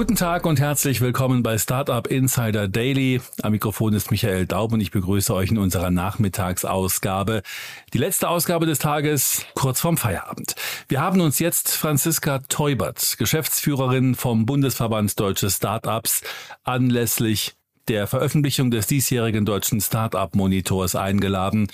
Guten Tag und herzlich willkommen bei Startup Insider Daily. Am Mikrofon ist Michael Daub und ich begrüße euch in unserer Nachmittagsausgabe. Die letzte Ausgabe des Tages kurz vorm Feierabend. Wir haben uns jetzt Franziska Teubert, Geschäftsführerin vom Bundesverband Deutsche Startups, anlässlich der Veröffentlichung des diesjährigen deutschen Startup-Monitors eingeladen.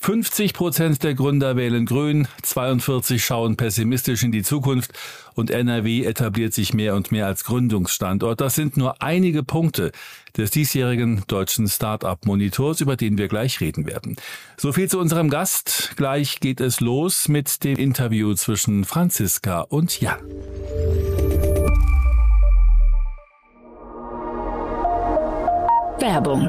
50 Prozent der Gründer wählen grün, 42 schauen pessimistisch in die Zukunft und NRW etabliert sich mehr und mehr als Gründungsstandort. Das sind nur einige Punkte des diesjährigen deutschen Startup-Monitors, über den wir gleich reden werden. So viel zu unserem Gast. Gleich geht es los mit dem Interview zwischen Franziska und Jan. Werbung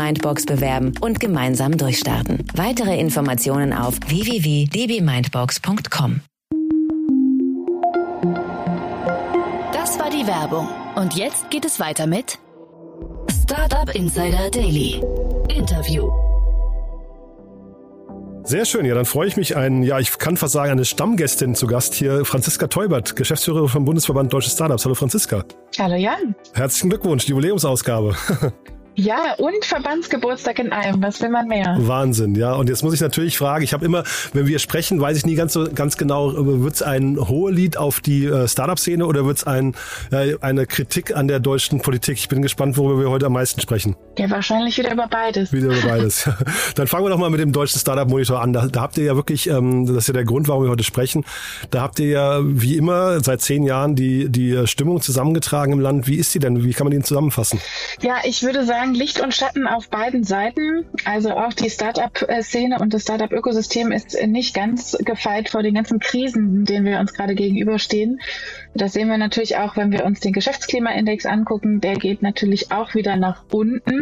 Mindbox bewerben und gemeinsam durchstarten. Weitere Informationen auf www.dbmindbox.com. Das war die Werbung. Und jetzt geht es weiter mit Startup Insider Daily. Interview. Sehr schön, ja, dann freue ich mich, ein, ja, ich kann fast sagen, eine Stammgästin zu Gast hier, Franziska Teubert, Geschäftsführerin vom Bundesverband Deutsche Startups. Hallo Franziska. Hallo Jan. Herzlichen Glückwunsch, Jubiläumsausgabe. Ja, und Verbandsgeburtstag in einem. Was will man mehr? Wahnsinn, ja. Und jetzt muss ich natürlich fragen, ich habe immer, wenn wir sprechen, weiß ich nie ganz so ganz genau, wird es ein Hohelied auf die äh, Startup-Szene oder wird es ein, äh, eine Kritik an der deutschen Politik? Ich bin gespannt, worüber wir heute am meisten sprechen. Ja, wahrscheinlich wieder über beides. Wieder über beides. Dann fangen wir doch mal mit dem deutschen Startup-Monitor an. Da, da, habt ihr ja wirklich, ähm, das ist ja der Grund, warum wir heute sprechen, da habt ihr ja wie immer seit zehn Jahren die, die Stimmung zusammengetragen im Land. Wie ist die denn? Wie kann man die zusammenfassen? Ja, ich würde sagen, sagen, Licht und Schatten auf beiden Seiten. Also auch die Startup-Szene und das Startup-Ökosystem ist nicht ganz gefeit vor den ganzen Krisen, denen wir uns gerade gegenüberstehen. Das sehen wir natürlich auch, wenn wir uns den Geschäftsklimaindex angucken. Der geht natürlich auch wieder nach unten.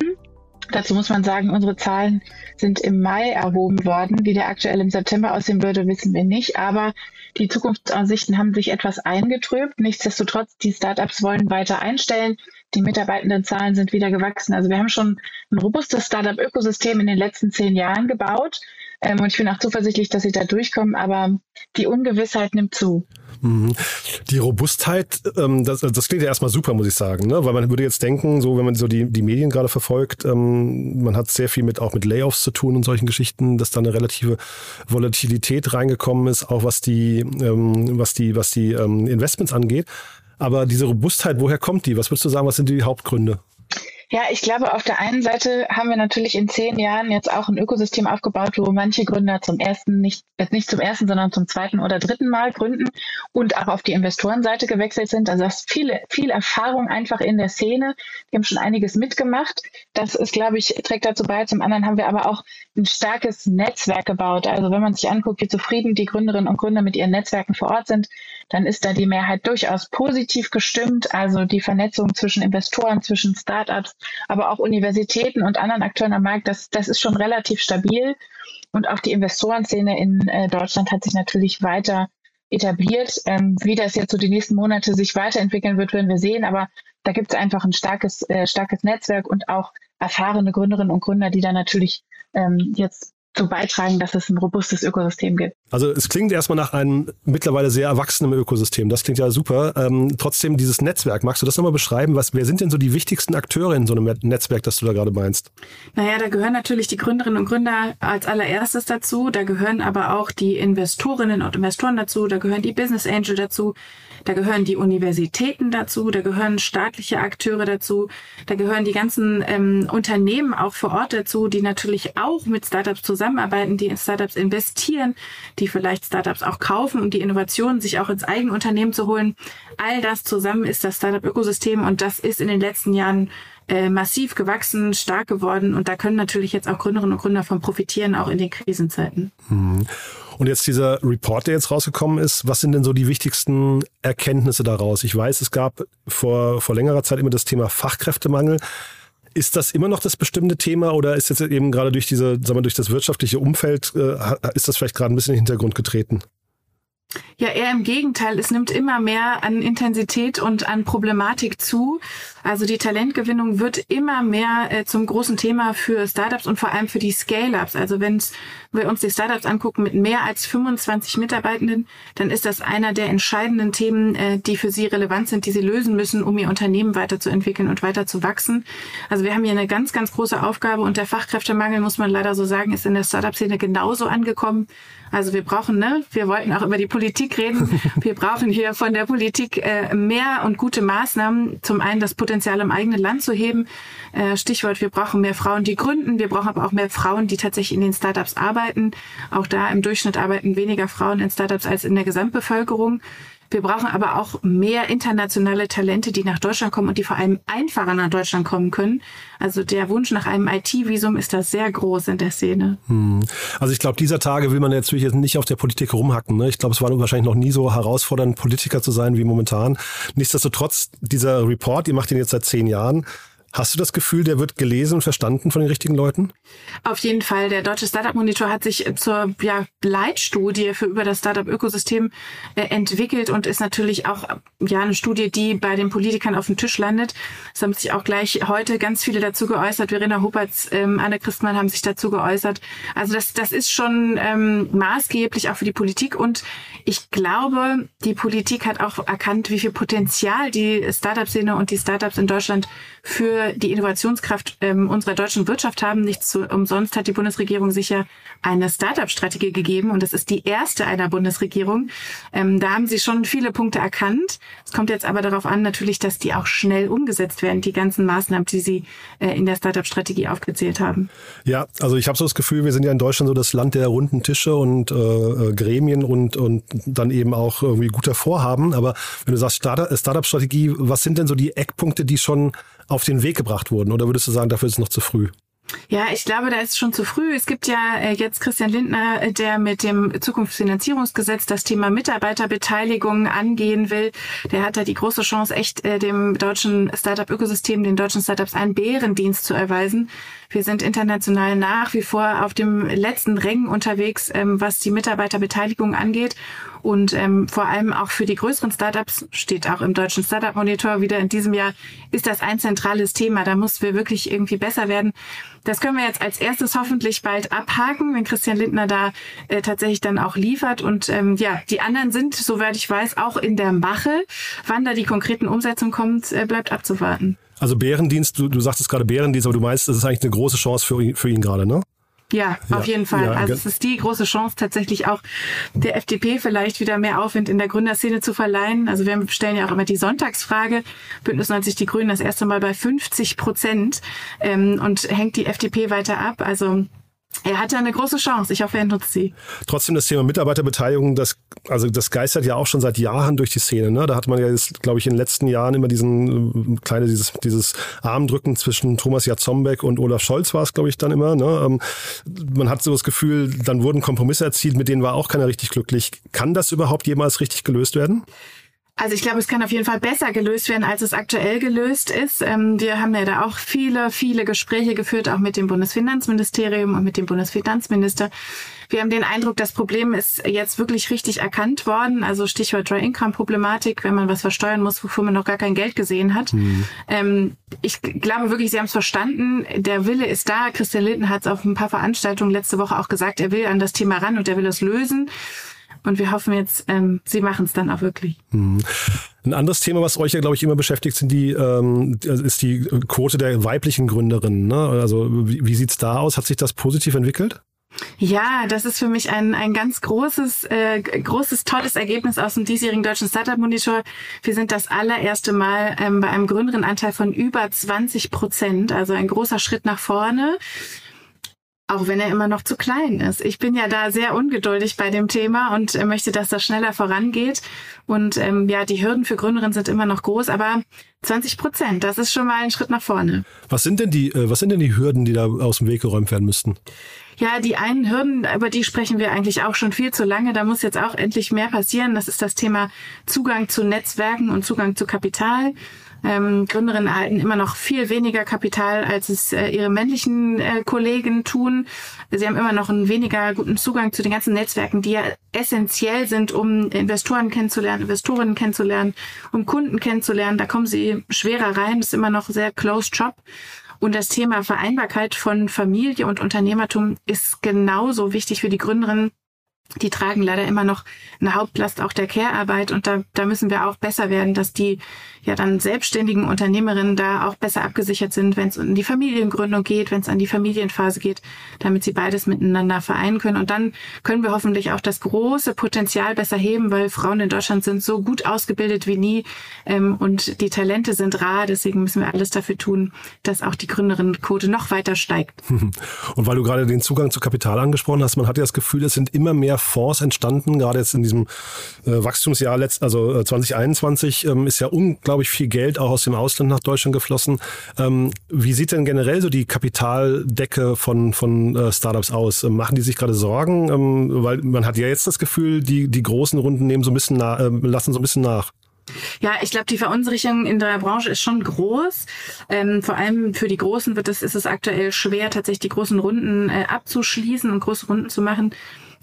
Dazu muss man sagen, unsere Zahlen sind im Mai erhoben worden. Wie der aktuell im September aussehen würde, wissen wir nicht. Aber die Zukunftsaussichten haben sich etwas eingetrübt. Nichtsdestotrotz, die Startups wollen weiter einstellen. Die Mitarbeitendenzahlen sind wieder gewachsen. Also wir haben schon ein robustes Startup-Ökosystem in den letzten zehn Jahren gebaut. Ähm, und ich bin auch zuversichtlich, dass sie da durchkommen. Aber die Ungewissheit nimmt zu. Mhm. Die Robustheit, ähm, das, das klingt ja erstmal super, muss ich sagen, ne? weil man würde jetzt denken, so wenn man so die, die Medien gerade verfolgt, ähm, man hat sehr viel mit auch mit Layoffs zu tun und solchen Geschichten, dass da eine relative Volatilität reingekommen ist, auch was die, ähm, was die, was die ähm, Investments angeht. Aber diese Robustheit, woher kommt die? Was würdest du sagen, was sind die Hauptgründe? Ja, ich glaube, auf der einen Seite haben wir natürlich in zehn Jahren jetzt auch ein Ökosystem aufgebaut, wo manche Gründer zum ersten, nicht, jetzt nicht zum ersten, sondern zum zweiten oder dritten Mal gründen und auch auf die Investorenseite gewechselt sind. Also das ist viele, viel Erfahrung einfach in der Szene. Wir haben schon einiges mitgemacht. Das ist, glaube ich, trägt dazu bei. Zum anderen haben wir aber auch ein starkes Netzwerk gebaut. Also wenn man sich anguckt, wie zufrieden die Gründerinnen und Gründer mit ihren Netzwerken vor Ort sind, dann ist da die Mehrheit durchaus positiv gestimmt. Also die Vernetzung zwischen Investoren, zwischen Startups, aber auch Universitäten und anderen Akteuren am Markt, das, das ist schon relativ stabil. Und auch die Investorenszene in äh, Deutschland hat sich natürlich weiter etabliert. Ähm, wie das jetzt so die nächsten Monate sich weiterentwickeln wird, werden wir sehen. Aber da gibt es einfach ein starkes, äh, starkes Netzwerk und auch erfahrene Gründerinnen und Gründer, die da natürlich ähm, jetzt zu beitragen, dass es ein robustes Ökosystem gibt. Also es klingt erstmal nach einem mittlerweile sehr erwachsenen Ökosystem. Das klingt ja super. Ähm, trotzdem dieses Netzwerk, magst du das nochmal beschreiben? Was, wer sind denn so die wichtigsten Akteure in so einem Netzwerk, das du da gerade meinst? Naja, da gehören natürlich die Gründerinnen und Gründer als allererstes dazu. Da gehören aber auch die Investorinnen und Investoren dazu. Da gehören die Business Angel dazu. Da gehören die Universitäten dazu, da gehören staatliche Akteure dazu, da gehören die ganzen ähm, Unternehmen auch vor Ort dazu, die natürlich auch mit Startups zusammenarbeiten, die in Startups investieren, die vielleicht Startups auch kaufen und die Innovationen sich auch ins eigene Unternehmen zu holen. All das zusammen ist das Startup-Ökosystem und das ist in den letzten Jahren äh, massiv gewachsen, stark geworden und da können natürlich jetzt auch Gründerinnen und Gründer von profitieren, auch in den Krisenzeiten. Mhm. Und jetzt dieser Report, der jetzt rausgekommen ist, was sind denn so die wichtigsten Erkenntnisse daraus? Ich weiß, es gab vor, vor längerer Zeit immer das Thema Fachkräftemangel. Ist das immer noch das bestimmte Thema oder ist jetzt eben gerade durch diese, sagen wir, durch das wirtschaftliche Umfeld, äh, ist das vielleicht gerade ein bisschen in den Hintergrund getreten? Ja, eher im Gegenteil. Es nimmt immer mehr an Intensität und an Problematik zu. Also die Talentgewinnung wird immer mehr äh, zum großen Thema für Startups und vor allem für die Scale-ups. Also wenn wir uns die Startups angucken mit mehr als 25 Mitarbeitenden, dann ist das einer der entscheidenden Themen, äh, die für sie relevant sind, die sie lösen müssen, um ihr Unternehmen weiterzuentwickeln und weiter zu wachsen. Also wir haben hier eine ganz, ganz große Aufgabe und der Fachkräftemangel, muss man leider so sagen, ist in der Startup-Szene genauso angekommen. Also wir brauchen, ne, wir wollten auch über die Politik reden. Wir brauchen hier von der Politik äh, mehr und gute Maßnahmen. Zum einen das Potenzial im eigenen Land zu heben. Äh, Stichwort, wir brauchen mehr Frauen, die gründen. Wir brauchen aber auch mehr Frauen, die tatsächlich in den Startups arbeiten. Auch da im Durchschnitt arbeiten weniger Frauen in Startups als in der Gesamtbevölkerung. Wir brauchen aber auch mehr internationale Talente, die nach Deutschland kommen und die vor allem einfacher nach Deutschland kommen können. Also der Wunsch nach einem IT-Visum ist da sehr groß in der Szene. Hm. Also ich glaube, dieser Tage will man jetzt natürlich nicht auf der Politik rumhacken. Ne? Ich glaube, es war wahrscheinlich noch nie so herausfordernd, Politiker zu sein wie momentan. Nichtsdestotrotz, dieser Report, ihr macht ihn jetzt seit zehn Jahren, Hast du das Gefühl, der wird gelesen und verstanden von den richtigen Leuten? Auf jeden Fall. Der Deutsche Startup Monitor hat sich zur ja, Leitstudie für über das Startup-Ökosystem äh, entwickelt und ist natürlich auch ja eine Studie, die bei den Politikern auf dem Tisch landet. Es haben sich auch gleich heute ganz viele dazu geäußert. Verena Huppertz, ähm, Anne Christmann haben sich dazu geäußert. Also das, das ist schon ähm, maßgeblich auch für die Politik und ich glaube, die Politik hat auch erkannt, wie viel Potenzial die Startup-Szene und die Startups in Deutschland für die Innovationskraft ähm, unserer deutschen Wirtschaft haben. Nicht zu, umsonst hat die Bundesregierung sicher eine Startup-Strategie gegeben und das ist die erste einer Bundesregierung. Ähm, da haben sie schon viele Punkte erkannt. Es kommt jetzt aber darauf an, natürlich, dass die auch schnell umgesetzt werden, die ganzen Maßnahmen, die sie äh, in der Startup-Strategie aufgezählt haben. Ja, also ich habe so das Gefühl, wir sind ja in Deutschland so das Land der runden Tische und äh, äh Gremien und, und dann eben auch irgendwie guter Vorhaben. Aber wenn du sagst Startup-Strategie, was sind denn so die Eckpunkte, die schon auf den Weg gebracht wurden? Oder würdest du sagen, dafür ist es noch zu früh? Ja, ich glaube, da ist schon zu früh. Es gibt ja äh, jetzt Christian Lindner, äh, der mit dem Zukunftsfinanzierungsgesetz das Thema Mitarbeiterbeteiligung angehen will. Der hat da die große Chance, echt äh, dem deutschen Startup-Ökosystem, den deutschen Startups einen Bärendienst zu erweisen. Wir sind international nach wie vor auf dem letzten Rängen unterwegs, ähm, was die Mitarbeiterbeteiligung angeht. Und ähm, vor allem auch für die größeren Startups, steht auch im deutschen Startup Monitor wieder in diesem Jahr, ist das ein zentrales Thema. Da muss wir wirklich irgendwie besser werden. Das können wir jetzt als erstes hoffentlich bald abhaken, wenn Christian Lindner da äh, tatsächlich dann auch liefert. Und ähm, ja, die anderen sind, soweit ich weiß, auch in der Mache. Wann da die konkreten Umsetzungen kommt, äh, bleibt abzuwarten. Also Bärendienst, du, du sagtest gerade Bärendienst, aber du meinst, das ist eigentlich eine große Chance für, für ihn gerade, ne? Ja, ja, auf jeden Fall. Ja, also es ist die große Chance, tatsächlich auch der FDP vielleicht wieder mehr Aufwind in der Gründerszene zu verleihen. Also wir stellen ja auch immer die Sonntagsfrage. Bündnis 90 Die Grünen das erste Mal bei 50 Prozent ähm, und hängt die FDP weiter ab. Also er hat ja eine große Chance. Ich hoffe, er nutzt sie. Trotzdem das Thema Mitarbeiterbeteiligung, das, also das geistert ja auch schon seit Jahren durch die Szene. Ne? Da hat man ja jetzt, glaube ich, in den letzten Jahren immer diesen äh, kleine, dieses, dieses Armdrücken zwischen Thomas Jatzombeck und Olaf Scholz war es, glaube ich, dann immer. Ne? Ähm, man hat so das Gefühl, dann wurden Kompromisse erzielt, mit denen war auch keiner richtig glücklich. Kann das überhaupt jemals richtig gelöst werden? Also ich glaube, es kann auf jeden Fall besser gelöst werden, als es aktuell gelöst ist. Ähm, wir haben ja da auch viele, viele Gespräche geführt, auch mit dem Bundesfinanzministerium und mit dem Bundesfinanzminister. Wir haben den Eindruck, das Problem ist jetzt wirklich richtig erkannt worden. Also Stichwort Dry Income Problematik, wenn man was versteuern muss, wofür man noch gar kein Geld gesehen hat. Mhm. Ähm, ich glaube wirklich, Sie haben es verstanden. Der Wille ist da. Christian Litten hat es auf ein paar Veranstaltungen letzte Woche auch gesagt, er will an das Thema ran und er will es lösen. Und wir hoffen jetzt, ähm, sie machen es dann auch wirklich. Mhm. Ein anderes Thema, was euch ja, glaube ich, immer beschäftigt, sind die, ähm, ist die Quote der weiblichen Gründerinnen. Ne? Also wie, wie sieht's da aus? Hat sich das positiv entwickelt? Ja, das ist für mich ein, ein ganz großes, äh, großes, tolles Ergebnis aus dem diesjährigen Deutschen Startup Monitor. Wir sind das allererste Mal ähm, bei einem Gründerinnenanteil von über 20 Prozent, also ein großer Schritt nach vorne. Auch wenn er immer noch zu klein ist. Ich bin ja da sehr ungeduldig bei dem Thema und äh, möchte, dass das schneller vorangeht. Und ähm, ja, die Hürden für Gründerinnen sind immer noch groß, aber 20 Prozent, das ist schon mal ein Schritt nach vorne. Was sind denn die, äh, was sind denn die Hürden, die da aus dem Weg geräumt werden müssten? Ja, die einen Hürden, über die sprechen wir eigentlich auch schon viel zu lange. Da muss jetzt auch endlich mehr passieren. Das ist das Thema Zugang zu Netzwerken und Zugang zu Kapital. Ähm, Gründerinnen erhalten immer noch viel weniger Kapital, als es äh, ihre männlichen äh, Kollegen tun. Sie haben immer noch einen weniger guten Zugang zu den ganzen Netzwerken, die ja essentiell sind, um Investoren kennenzulernen, Investorinnen kennenzulernen, um Kunden kennenzulernen. Da kommen sie schwerer rein. Das ist immer noch sehr closed Job. Und das Thema Vereinbarkeit von Familie und Unternehmertum ist genauso wichtig für die Gründerinnen die tragen leider immer noch eine Hauptlast auch der Care-Arbeit und da, da müssen wir auch besser werden, dass die ja dann selbstständigen Unternehmerinnen da auch besser abgesichert sind, wenn es um die Familiengründung geht, wenn es an die Familienphase geht, damit sie beides miteinander vereinen können. Und dann können wir hoffentlich auch das große Potenzial besser heben, weil Frauen in Deutschland sind so gut ausgebildet wie nie ähm, und die Talente sind rar. Deswegen müssen wir alles dafür tun, dass auch die Gründerinnenquote noch weiter steigt. Und weil du gerade den Zugang zu Kapital angesprochen hast, man hat ja das Gefühl, es sind immer mehr Fonds entstanden, gerade jetzt in diesem äh, Wachstumsjahr, letzt, also äh, 2021, ähm, ist ja unglaublich viel Geld auch aus dem Ausland nach Deutschland geflossen. Ähm, wie sieht denn generell so die Kapitaldecke von, von äh, Startups aus? Ähm, machen die sich gerade Sorgen? Ähm, weil man hat ja jetzt das Gefühl, die, die großen Runden nehmen so ein bisschen äh, lassen so ein bisschen nach. Ja, ich glaube, die Verunsicherung in der Branche ist schon groß. Ähm, vor allem für die Großen wird es, ist es aktuell schwer, tatsächlich die großen Runden äh, abzuschließen und große Runden zu machen.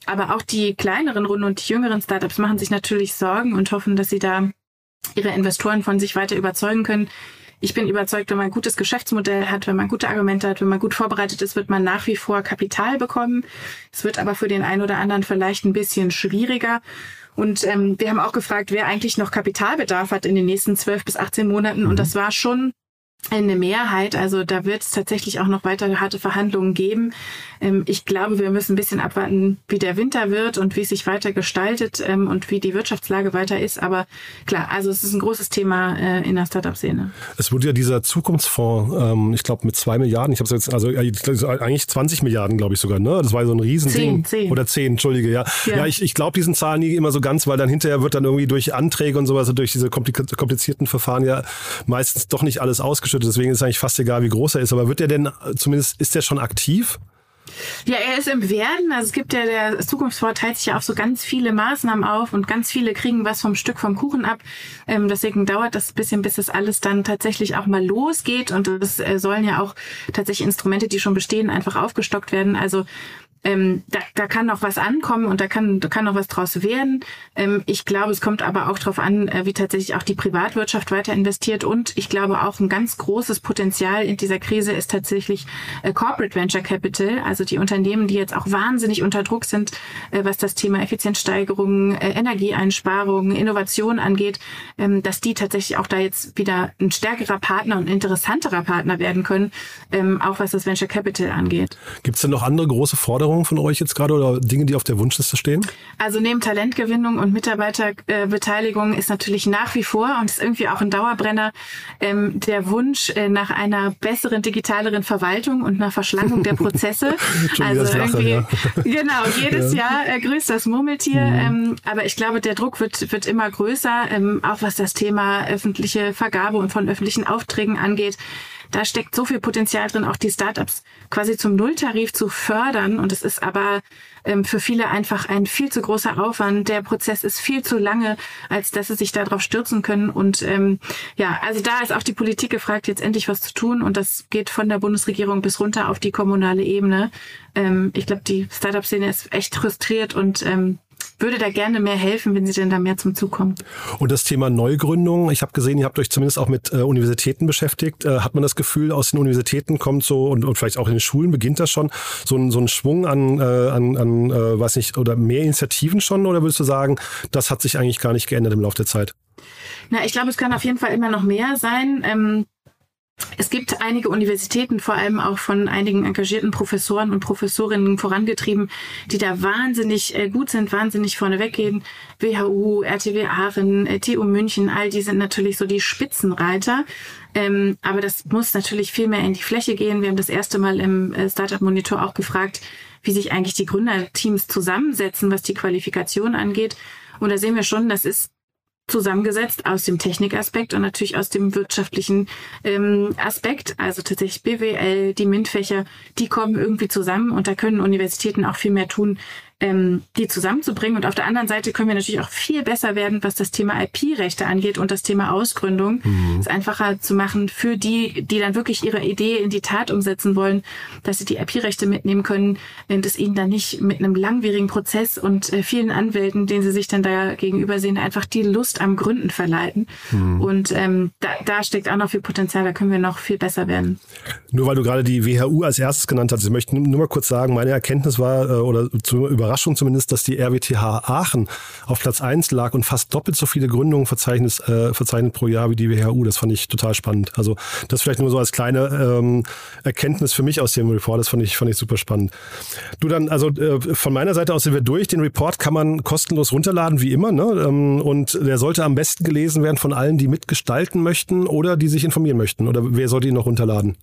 Aber auch die kleineren Runden und die jüngeren Startups machen sich natürlich Sorgen und hoffen, dass sie da ihre Investoren von sich weiter überzeugen können. Ich bin überzeugt, wenn man ein gutes Geschäftsmodell hat, wenn man gute Argumente hat, wenn man gut vorbereitet ist, wird man nach wie vor Kapital bekommen. Es wird aber für den einen oder anderen vielleicht ein bisschen schwieriger. Und ähm, wir haben auch gefragt, wer eigentlich noch Kapitalbedarf hat in den nächsten zwölf bis 18 Monaten. Mhm. Und das war schon eine Mehrheit. Also da wird es tatsächlich auch noch weitere harte Verhandlungen geben. Ähm, ich glaube, wir müssen ein bisschen abwarten, wie der Winter wird und wie es sich weiter gestaltet ähm, und wie die Wirtschaftslage weiter ist. Aber klar, also es ist ein großes Thema äh, in der Startup-Szene. Es wurde ja dieser Zukunftsfonds, ähm, ich glaube mit zwei Milliarden, ich habe es jetzt, also eigentlich 20 Milliarden, glaube ich sogar, ne? Das war so ein Riesending. Zehn, zehn. Oder zehn, entschuldige, ja. Ja, ja ich, ich glaube diesen Zahlen nie immer so ganz, weil dann hinterher wird dann irgendwie durch Anträge und sowas, durch diese komplizierten Verfahren ja meistens doch nicht alles ausgeschüttet. Deswegen ist es eigentlich fast egal, wie groß er ist. Aber wird der denn, zumindest, ist der schon aktiv? Ja, er ist im Werden. Also es gibt ja, der Zukunftsfonds teilt sich ja auf so ganz viele Maßnahmen auf und ganz viele kriegen was vom Stück vom Kuchen ab. Ähm, deswegen dauert das ein bisschen, bis das alles dann tatsächlich auch mal losgeht. Und es äh, sollen ja auch tatsächlich Instrumente, die schon bestehen, einfach aufgestockt werden. Also ähm, da, da kann noch was ankommen und da kann, da kann noch was draus werden. Ähm, ich glaube, es kommt aber auch darauf an, äh, wie tatsächlich auch die Privatwirtschaft weiter investiert. Und ich glaube auch ein ganz großes Potenzial in dieser Krise ist tatsächlich äh, Corporate Venture Capital, also die Unternehmen, die jetzt auch wahnsinnig unter Druck sind, äh, was das Thema Effizienzsteigerung, äh, Energieeinsparung, Innovation angeht, ähm, dass die tatsächlich auch da jetzt wieder ein stärkerer Partner und interessanterer Partner werden können, ähm, auch was das Venture Capital angeht. Gibt es denn noch andere große Forderungen? Forderungen von euch jetzt gerade oder Dinge, die auf der Wunschliste stehen? Also neben Talentgewinnung und Mitarbeiterbeteiligung ist natürlich nach wie vor und ist irgendwie auch ein Dauerbrenner ähm, der Wunsch äh, nach einer besseren, digitaleren Verwaltung und nach Verschlankung der Prozesse. also irgendwie, ja. genau, jedes ja. Jahr äh, grüßt das Murmeltier. Mhm. Ähm, aber ich glaube, der Druck wird, wird immer größer, ähm, auch was das Thema öffentliche Vergabe und von öffentlichen Aufträgen angeht da steckt so viel Potenzial drin, auch die Startups quasi zum Nulltarif zu fördern. Und es ist aber ähm, für viele einfach ein viel zu großer Aufwand. Der Prozess ist viel zu lange, als dass sie sich darauf stürzen können. Und ähm, ja, also da ist auch die Politik gefragt, jetzt endlich was zu tun. Und das geht von der Bundesregierung bis runter auf die kommunale Ebene. Ähm, ich glaube, die Startup-Szene ist echt frustriert und ähm, würde da gerne mehr helfen, wenn Sie denn da mehr zum Zug kommen. Und das Thema Neugründung, ich habe gesehen, ihr habt euch zumindest auch mit äh, Universitäten beschäftigt. Äh, hat man das Gefühl, aus den Universitäten kommt so und, und vielleicht auch in den Schulen beginnt das schon, so ein, so ein Schwung an, äh, an, an äh, weiß nicht, oder mehr Initiativen schon? Oder würdest du sagen, das hat sich eigentlich gar nicht geändert im Laufe der Zeit? Na, ich glaube, es kann auf jeden Fall immer noch mehr sein. Ähm Es gibt einige Universitäten, vor allem auch von einigen engagierten Professoren und Professorinnen vorangetrieben, die da wahnsinnig äh, gut sind, wahnsinnig vorne weggehen. WHU, RTW Aachen, äh, TU München, all die sind natürlich so die Spitzenreiter. Ähm, aber das muss natürlich viel mehr in die Fläche gehen. Wir haben das erste Mal im äh, Startup Monitor auch gefragt, wie sich eigentlich die Gründerteams zusammensetzen, was die Qualifikation angeht. Und da sehen wir schon, das ist zusammengesetzt aus dem Technikaspekt und natürlich aus dem wirtschaftlichen ähm, Aspekt. Also tatsächlich BWL, die MINT-Fächer, die kommen irgendwie zusammen und da können Universitäten auch viel mehr tun, ähm, die zusammenzubringen. Und auf der anderen Seite können wir natürlich auch viel besser werden, was das Thema IP-Rechte angeht und das Thema Ausgründung. Mhm. Es einfacher zu machen für die, die dann wirklich ihre Idee in die Tat umsetzen wollen, dass sie die IP-Rechte mitnehmen können und es ihnen dann nicht mit einem langwierigen Prozess und äh, vielen Anwälten, denen sie sich dann da gegenüber sehen, einfach die Lust am Gründen verleiten. Mhm. Und ähm, da, da steckt auch noch viel Potenzial, da können wir noch viel besser werden. Nur weil du gerade die WHU als erstes genannt hast, ich möchte nur mal kurz sagen, meine Erkenntnis war, äh, oder zu über Überraschung zumindest, dass die RWTH Aachen auf Platz 1 lag und fast doppelt so viele Gründungen verzeichnet, äh, verzeichnet pro Jahr wie die WHU. Das fand ich total spannend. Also das vielleicht nur so als kleine ähm, Erkenntnis für mich aus dem Report. Das fand ich, fand ich super spannend. Du dann, also äh, von meiner Seite aus sind wir durch. Den Report kann man kostenlos runterladen, wie immer. Ne? Ähm, und der sollte am besten gelesen werden von allen, die mitgestalten möchten oder die sich informieren möchten. Oder wer sollte ihn noch runterladen?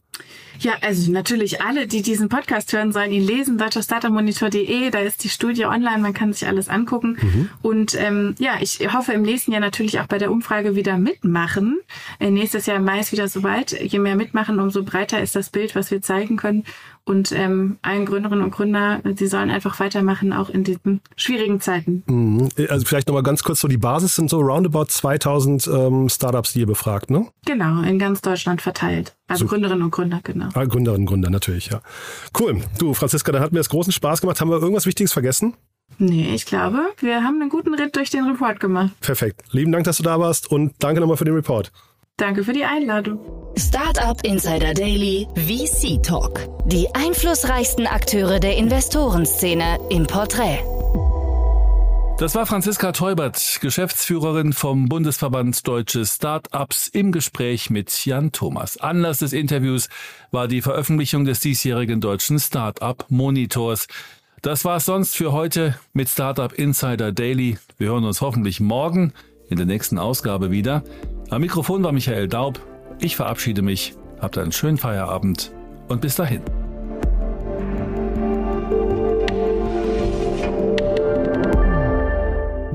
Ja, also natürlich alle, die diesen Podcast hören, sollen ihn lesen. deutscherstartermonitor.de, da ist die Studie online, man kann sich alles angucken. Mhm. Und ähm, ja, ich hoffe im nächsten Jahr natürlich auch bei der Umfrage wieder mitmachen. Äh, nächstes Jahr im Mai ist wieder soweit. Je mehr mitmachen, umso breiter ist das Bild, was wir zeigen können. Und ähm, allen Gründerinnen und Gründer, sie sollen einfach weitermachen, auch in diesen schwierigen Zeiten. Mhm. Also vielleicht nochmal ganz kurz so, die Basis sind so roundabout 2000 ähm, Startups, die ihr befragt, ne? Genau, in ganz Deutschland verteilt. Also so. Gründerinnen und Gründer, genau. Ah, Gründerinnen und Gründer, natürlich, ja. Cool. Du, Franziska, dann hat mir das großen Spaß gemacht. Haben wir irgendwas Wichtiges vergessen? Nee, ich glaube, wir haben einen guten Ritt durch den Report gemacht. Perfekt. Lieben Dank, dass du da warst und danke nochmal für den Report. Danke für die Einladung. Startup Insider Daily VC Talk. Die einflussreichsten Akteure der Investorenszene im Porträt. Das war Franziska Teubert, Geschäftsführerin vom Bundesverband Deutsche Startups im Gespräch mit Jan Thomas. Anlass des Interviews war die Veröffentlichung des diesjährigen deutschen Startup Monitors. Das war es sonst für heute mit Startup Insider Daily. Wir hören uns hoffentlich morgen in der nächsten Ausgabe wieder. Am Mikrofon war Michael Daub. Ich verabschiede mich. Habt einen schönen Feierabend und bis dahin.